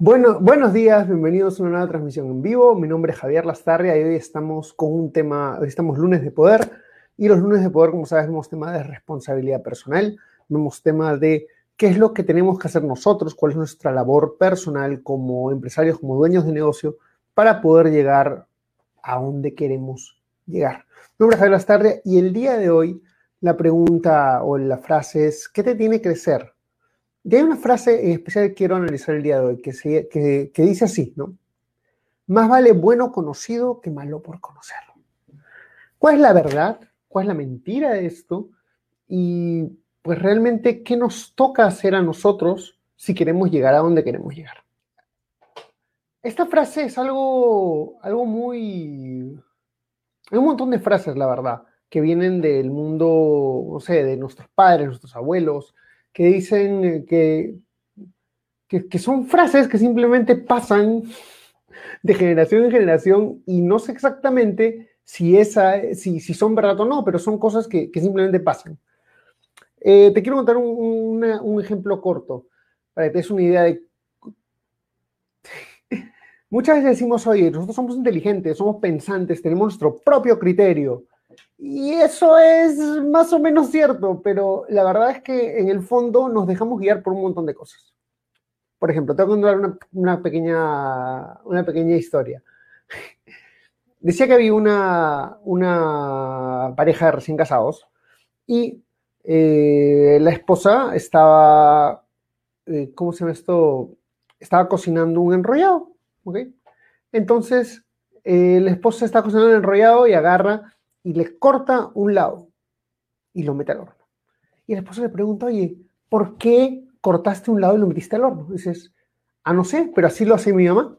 Bueno, buenos días, bienvenidos a una nueva transmisión en vivo. Mi nombre es Javier Lastarria y hoy estamos con un tema, hoy estamos lunes de poder y los lunes de poder, como sabes, vemos tema de responsabilidad personal, vemos tema de qué es lo que tenemos que hacer nosotros, cuál es nuestra labor personal como empresarios, como dueños de negocio, para poder llegar a donde queremos llegar. Mi nombre es Javier Lastarria y el día de hoy la pregunta o la frase es, ¿qué te tiene que crecer? Y hay una frase en especial que quiero analizar el día de hoy, que, que, dice así, ¿no? Más vale bueno conocido que malo por conocerlo. ¿Cuál es la verdad? ¿Cuál es la mentira de esto? Y pues realmente, ¿qué nos toca hacer a nosotros si queremos llegar a donde queremos llegar? Esta frase es algo, algo muy... Hay un montón de frases, la verdad, que vienen del mundo, no sé, de nuestros padres, nuestros abuelos, que dicen que, que, son frases que simplemente pasan de generación en generación y no sé exactamente si, esa, si, si son verdad o no, pero son cosas que, simplemente pasan. Eh, te quiero contar un, ejemplo corto para que te des una idea de... Muchas veces decimos, oye, nosotros somos inteligentes, somos pensantes, tenemos nuestro propio criterio. Y eso es más o menos cierto, pero la verdad es que en el fondo nos dejamos guiar por un montón de cosas. Por ejemplo, tengo que contar una, pequeña, una pequeña historia. Decía que había una, una pareja de recién casados y eh, la esposa estaba, eh, ¿cómo se llama esto? Estaba cocinando un enrollado, ¿ok? Entonces, eh, la esposa está cocinando un enrollado y agarra y le corta un lado y lo mete al horno. Y el esposo le pregunta, oye, ¿por qué cortaste un lado y lo metiste al horno? dices, ah, no sé, pero así lo hace mi mamá.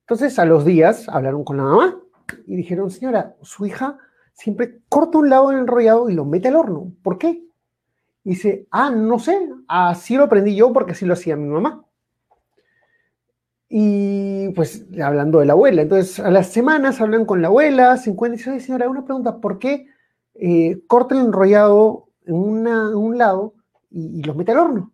Entonces, a los días hablaron con la mamá y dijeron, señora, su hija siempre corta un lado enrollado y lo mete al horno. ¿Por qué? Y dice, ah, no sé, así lo aprendí yo porque así lo hacía mi mamá. Y pues hablando de la abuela, entonces a las semanas hablan con la abuela, se encuentran y dicen, señora, una pregunta, ¿por qué eh, corta el enrollado en, un lado y, lo mete al horno?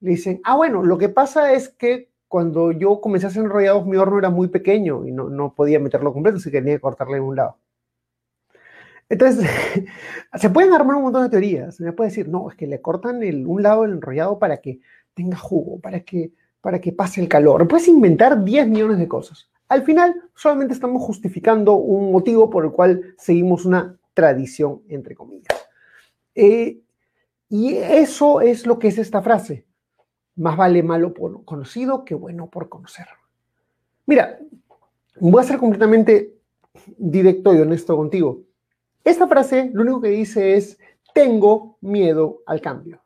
Le dicen, ah, bueno, lo que pasa es que cuando yo comencé a hacer enrollados, mi horno era muy pequeño y no, no podía meterlo completo, así que tenía que cortarle en un lado. Entonces, se pueden armar un montón de teorías. Se me puede decir, no, es que le cortan el, un lado del enrollado para que tenga jugo, para que para que pase el calor. Puedes inventar 10 millones de cosas. Al final, solamente estamos justificando un motivo por el cual seguimos una tradición, entre comillas. Eh, y eso es lo que es esta frase. Más vale malo por conocido que bueno por conocer. Mira, voy a ser completamente directo y honesto contigo. Esta frase lo único que dice es, tengo miedo al cambio.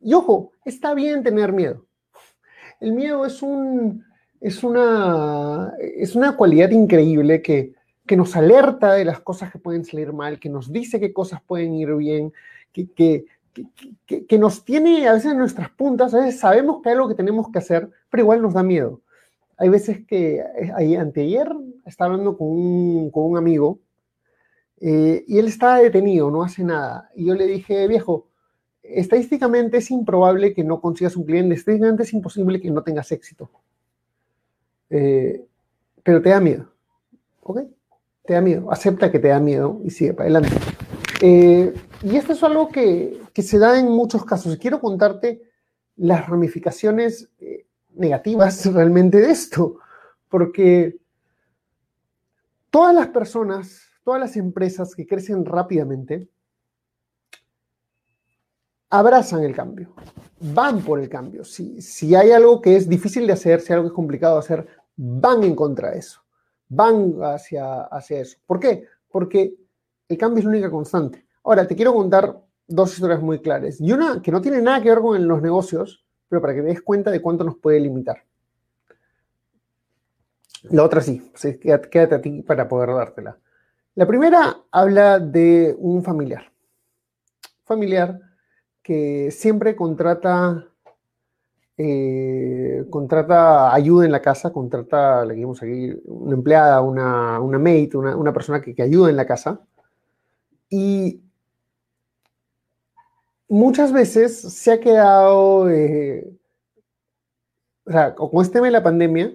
Y ojo, está bien tener miedo. El miedo es, un, es, una, cualidad increíble que, nos alerta de las cosas que pueden salir mal, que nos dice qué cosas pueden ir bien, que, nos tiene a veces en nuestras puntas, a veces sabemos que hay algo que tenemos que hacer, pero igual nos da miedo. Hay veces que, eh, anteayer, estaba hablando con un, con un amigo eh, y él estaba detenido, no hace nada. Y yo le dije, viejo, estadísticamente es improbable que no consigas un cliente, estadísticamente es imposible que no tengas éxito. Eh, pero te da miedo. ¿Ok? Te da miedo. Acepta que te da miedo y sigue para adelante. Eh, y esto es algo que, se da en muchos casos. Quiero contarte las ramificaciones eh, negativas realmente de esto. Porque todas las personas, todas las empresas que crecen rápidamente, abrazan el cambio, van por el cambio. Si, si hay algo que es difícil de hacer, si algo es complicado de hacer, van en contra de eso, van hacia, hacia eso. ¿Por qué? Porque el cambio es la única constante. Ahora, te quiero contar dos historias muy claras. Y una que no tiene nada que ver con los negocios, pero para que te des cuenta de cuánto nos puede limitar. La otra sí, quédate a ti para poder dártela. La primera habla de un familiar. Familiar que siempre contrata, eh, contrata ayuda en la casa, contrata, le dijimos aquí, una empleada, una, una mate, una, persona que, que, ayuda en la casa. Y muchas veces se ha quedado, eh, o sea, con este tema de la pandemia,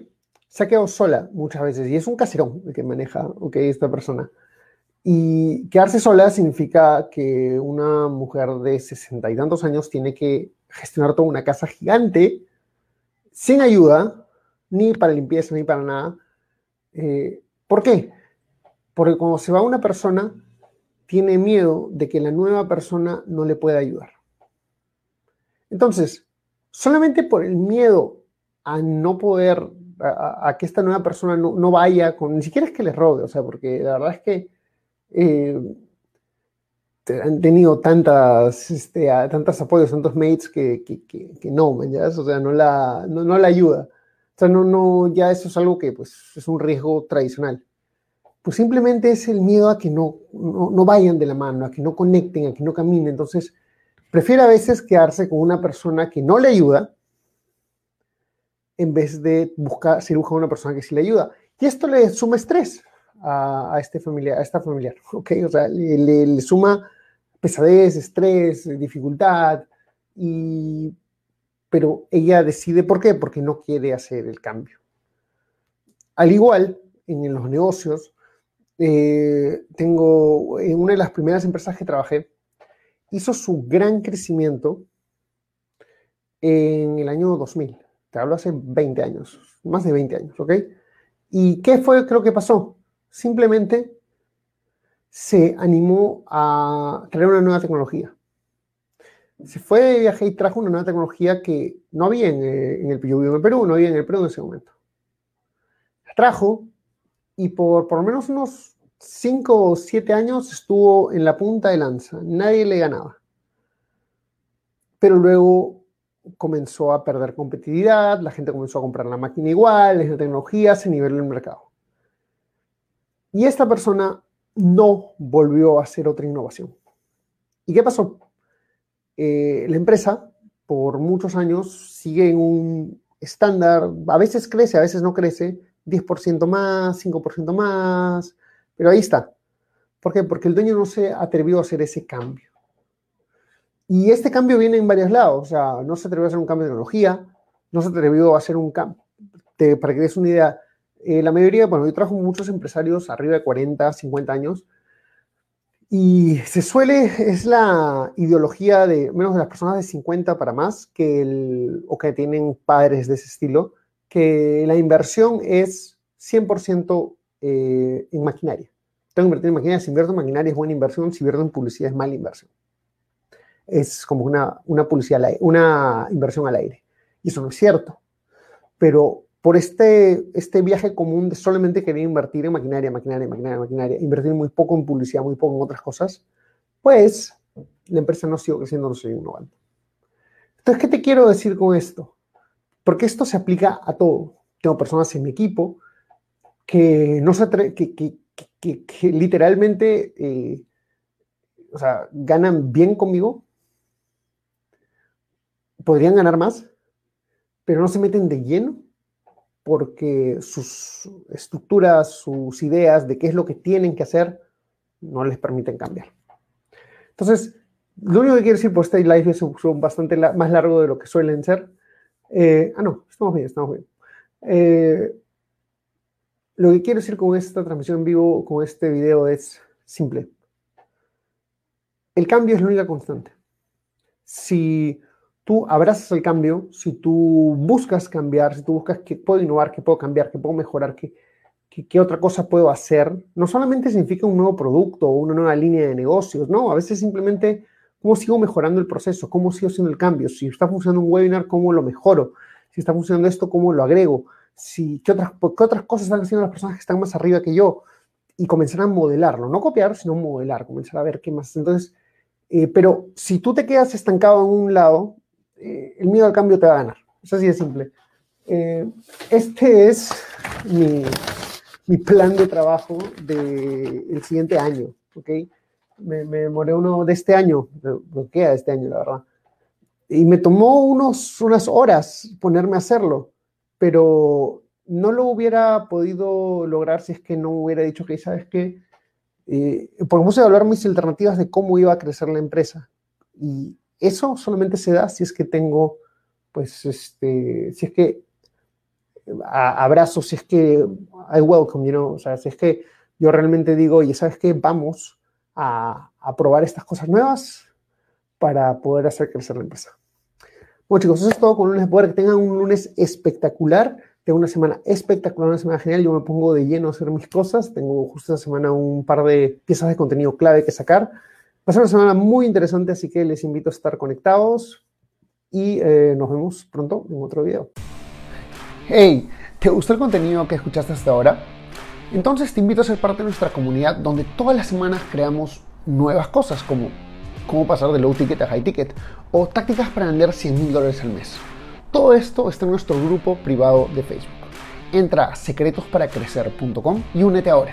se ha quedado sola muchas veces y es un caserón el que maneja okay, esta persona. Y quedarse sola significa que una mujer de sesenta y tantos años tiene que gestionar toda una casa gigante sin ayuda, ni para limpieza, ni para nada. Eh, ¿Por qué? Porque cuando se va una persona, tiene miedo de que la nueva persona no le pueda ayudar. Entonces, solamente por el miedo a no poder, a, que esta nueva persona no, vaya con, ni siquiera es que les robe, o sea, porque la verdad es que eh, han tenido tantas, este, tantos apoyos, tantos mates que, que, no, ¿ya? o sea, no la, no, la ayuda. O sea, no, no, ya eso es algo que pues, es un riesgo tradicional pues simplemente es el miedo a que no, no, vayan de la mano, a que no conecten, a que no caminen. Entonces, prefiere a veces quedarse con una persona que no le ayuda en vez de buscar, si busca una persona que sí le ayuda. Y esto le suma estrés a, este familiar, a esta familiar, ¿ok? O sea, le, suma pesadez, estrés, dificultad, y, pero ella decide por qué, porque no quiere hacer el cambio. Al igual, en los negocios, eh, tengo en una de las primeras empresas que trabajé, hizo su gran crecimiento en el año 2000. Te hablo hace 20 años, más de 20 años, ¿ok? ¿Y qué fue creo que pasó? Simplemente se animó a traer una nueva tecnología. Se fue de viaje y trajo una nueva tecnología que no había en, eh, en el Perú, no había en el Perú en ese momento. Trajo y por por lo menos unos 5 o 7 años estuvo en la punta de lanza, nadie le ganaba. Pero luego comenzó a perder competitividad, la gente comenzó a comprar la máquina igual, la tecnología se niveló el mercado. Y esta persona no volvió a hacer otra innovación. ¿Y qué pasó? Eh, la empresa, por muchos años, sigue en un estándar, a veces crece, a veces no crece, 10% más, 5% más, pero ahí está. ¿Por qué? Porque el dueño no se atrevió a hacer ese cambio. Y este cambio viene en varios lados. O sea, no se atrevió a hacer un cambio de tecnología, no se atrevió a hacer un cambio. Para que des una idea, eh, la mayoría, bueno, yo trabajo con muchos empresarios arriba de 40, 50 años. Y se suele, es la ideología de menos de las personas de 50 para más, que el, o que tienen padres de ese estilo, que la inversión es 100% eh, en maquinaria. Tengo que invertir en maquinaria, si invierto en maquinaria es buena inversión, si invierto en publicidad es mala inversión. Es como una, una, publicidad, una inversión al aire. Y eso no es cierto. Pero por este, este viaje común de solamente querer invertir en maquinaria, maquinaria, maquinaria, maquinaria, invertir muy poco en publicidad, muy poco en otras cosas, pues la empresa no sigue creciendo, no sigue innovando. Entonces, ¿qué te quiero decir con esto? Porque esto se aplica a todo. Tengo personas en mi equipo que no se que, que, literalmente, eh, o sea, ganan bien conmigo, podrían ganar más, pero no se meten de lleno porque sus estructuras, sus ideas de qué es lo que tienen que hacer, no les permiten cambiar. Entonces, lo único que quiero decir por este live es un bastante más largo de lo que suelen ser, eh, ah, no, estamos bien, estamos bien. Eh, lo que quiero decir con esta transmisión en vivo, con este video, es simple. El cambio es la única constante. Si tú abrazas el cambio, si tú buscas cambiar, si tú buscas que puedo innovar, que puedo cambiar, que puedo mejorar, que, qué otra cosa puedo hacer, no solamente significa un nuevo producto o una nueva línea de negocios, no, a veces simplemente ¿Cómo sigo mejorando el proceso? ¿Cómo sigo haciendo el cambio? Si está funcionando un webinar, ¿cómo lo mejoro? Si está funcionando esto, ¿cómo lo agrego? Si, ¿qué, otras, ¿Qué otras cosas están haciendo las personas que están más arriba que yo? Y comenzar a modelarlo, no copiar, sino modelar, comenzar a ver qué más. Entonces, eh, pero si tú te quedas estancado en un lado, el miedo al cambio te va a ganar. Es así de simple. Eh, este es mi, plan de trabajo del siguiente año, ¿ok? Me, me demoré uno de este año, lo queda este año, la verdad. Y me tomó unos, unas horas ponerme a hacerlo, pero no lo hubiera podido lograr si es que no hubiera dicho que, ¿sabes qué? Eh, porque puse a hablar mis alternativas de cómo iba a crecer la empresa. Y eso solamente se da si es que tengo, pues, este, si es que abrazo, si es que I welcome, you know, o sea, si es que yo realmente digo, oye, ¿sabes qué? Vamos a, a probar estas cosas nuevas para poder hacer crecer la empresa. Bueno, chicos, eso es todo con lunes poder. Que tengan un lunes espectacular. Tengo una semana espectacular, una semana genial. Yo me pongo de lleno a hacer mis cosas. Tengo justo esta semana un par de piezas de contenido clave que sacar. Va a ser una semana muy interesante, así que les invito a estar conectados y eh, nos vemos pronto en otro video. Hey, ¿te gustó el contenido que escuchaste hasta ahora? Entonces te invito a ser parte de nuestra comunidad donde todas las semanas creamos nuevas cosas como cómo pasar de low ticket a high ticket o tácticas para vender 100 mil dólares al mes. Todo esto está en nuestro grupo privado de Facebook. Entra a secretosparacrecer.com y únete ahora.